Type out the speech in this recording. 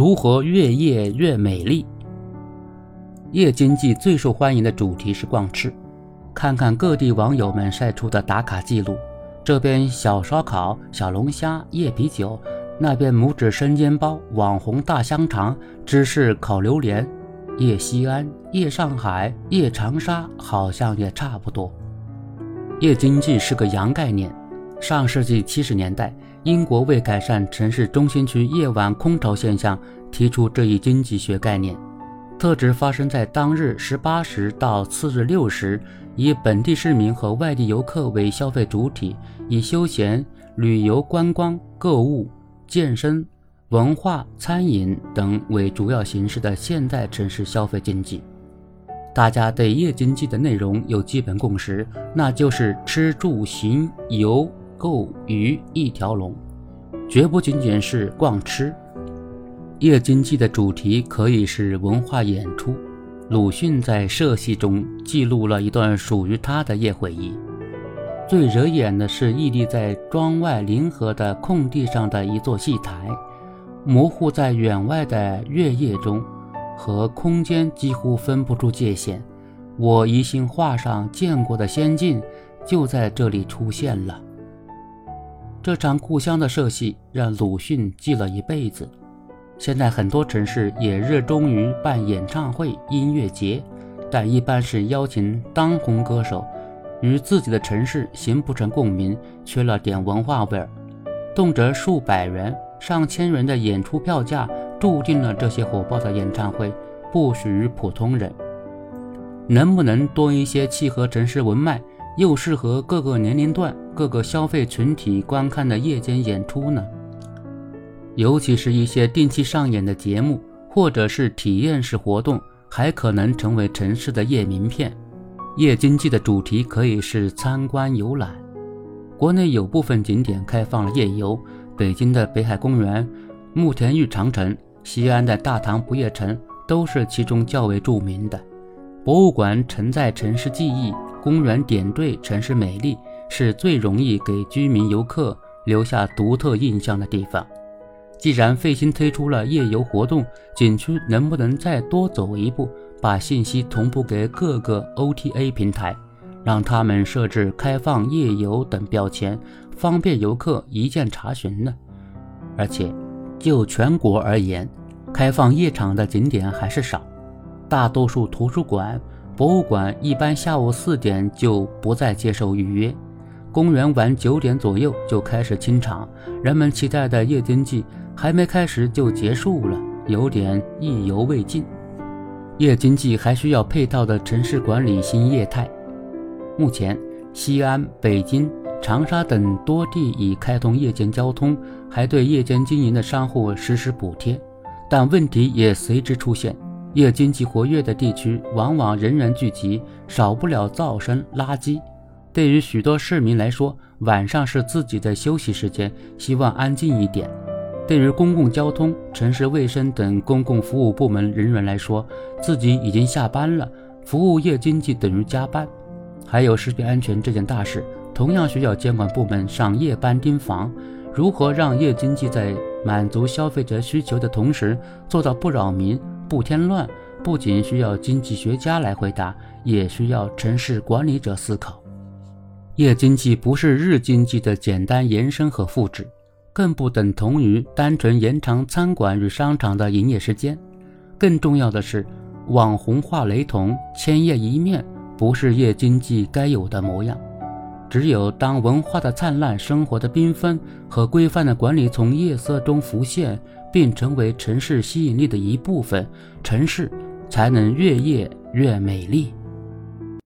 如何越夜越美丽？夜经济最受欢迎的主题是逛吃，看看各地网友们晒出的打卡记录。这边小烧烤、小龙虾、夜啤酒，那边拇指生煎包、网红大香肠、芝士烤榴莲。夜西安、夜上海、夜长沙，好像也差不多。夜经济是个洋概念。上世纪七十年代，英国为改善城市中心区夜晚空巢现象，提出这一经济学概念。特指发生在当日十八时到次日六时，以本地市民和外地游客为消费主体，以休闲、旅游、观光、购物、健身、文化、餐饮等为主要形式的现代城市消费经济。大家对夜经济的内容有基本共识，那就是吃住行游。购娱一条龙，绝不仅仅是逛吃。夜经济的主题可以是文化演出。鲁迅在《社戏》中记录了一段属于他的夜回忆。最惹眼的是屹立在庄外临河的空地上的一座戏台，模糊在远外的月夜中，和空间几乎分不出界限。我疑心画上见过的仙境就在这里出现了。这场故乡的社戏让鲁迅记了一辈子。现在很多城市也热衷于办演唱会、音乐节，但一般是邀请当红歌手，与自己的城市形不成共鸣，缺了点文化味儿。动辄数百元、上千元的演出票价，注定了这些火爆的演唱会不属于普通人。能不能多一些契合城市文脉？又适合各个年龄段、各个消费群体观看的夜间演出呢？尤其是一些定期上演的节目，或者是体验式活动，还可能成为城市的夜名片。夜经济的主题可以是参观游览。国内有部分景点开放了夜游，北京的北海公园、慕田峪长城、西安的大唐不夜城都是其中较为著名的。博物馆承载城市记忆。公园点缀城市美丽，是最容易给居民游客留下独特印象的地方。既然费心推出了夜游活动，景区能不能再多走一步，把信息同步给各个 OTA 平台，让他们设置开放夜游等标签，方便游客一键查询呢？而且，就全国而言，开放夜场的景点还是少，大多数图书馆。博物馆一般下午四点就不再接受预约，公园晚九点左右就开始清场。人们期待的夜经济还没开始就结束了，有点意犹未尽。夜经济还需要配套的城市管理新业态。目前，西安、北京、长沙等多地已开通夜间交通，还对夜间经营的商户实施补贴，但问题也随之出现。夜经济活跃的地区，往往人员聚集，少不了噪声、垃圾。对于许多市民来说，晚上是自己的休息时间，希望安静一点。对于公共交通、城市卫生等公共服务部门人员来说，自己已经下班了，服务夜经济等于加班。还有食品安全这件大事，同样需要监管部门上夜班盯防。如何让夜经济在满足消费者需求的同时，做到不扰民？不添乱，不仅需要经济学家来回答，也需要城市管理者思考。夜经济不是日经济的简单延伸和复制，更不等同于单纯延长餐馆与商场的营业时间。更重要的是，网红化雷同、千叶一面，不是夜经济该有的模样。只有当文化的灿烂、生活的缤纷和规范的管理从夜色中浮现。并成为城市吸引力的一部分，城市才能越夜越美丽。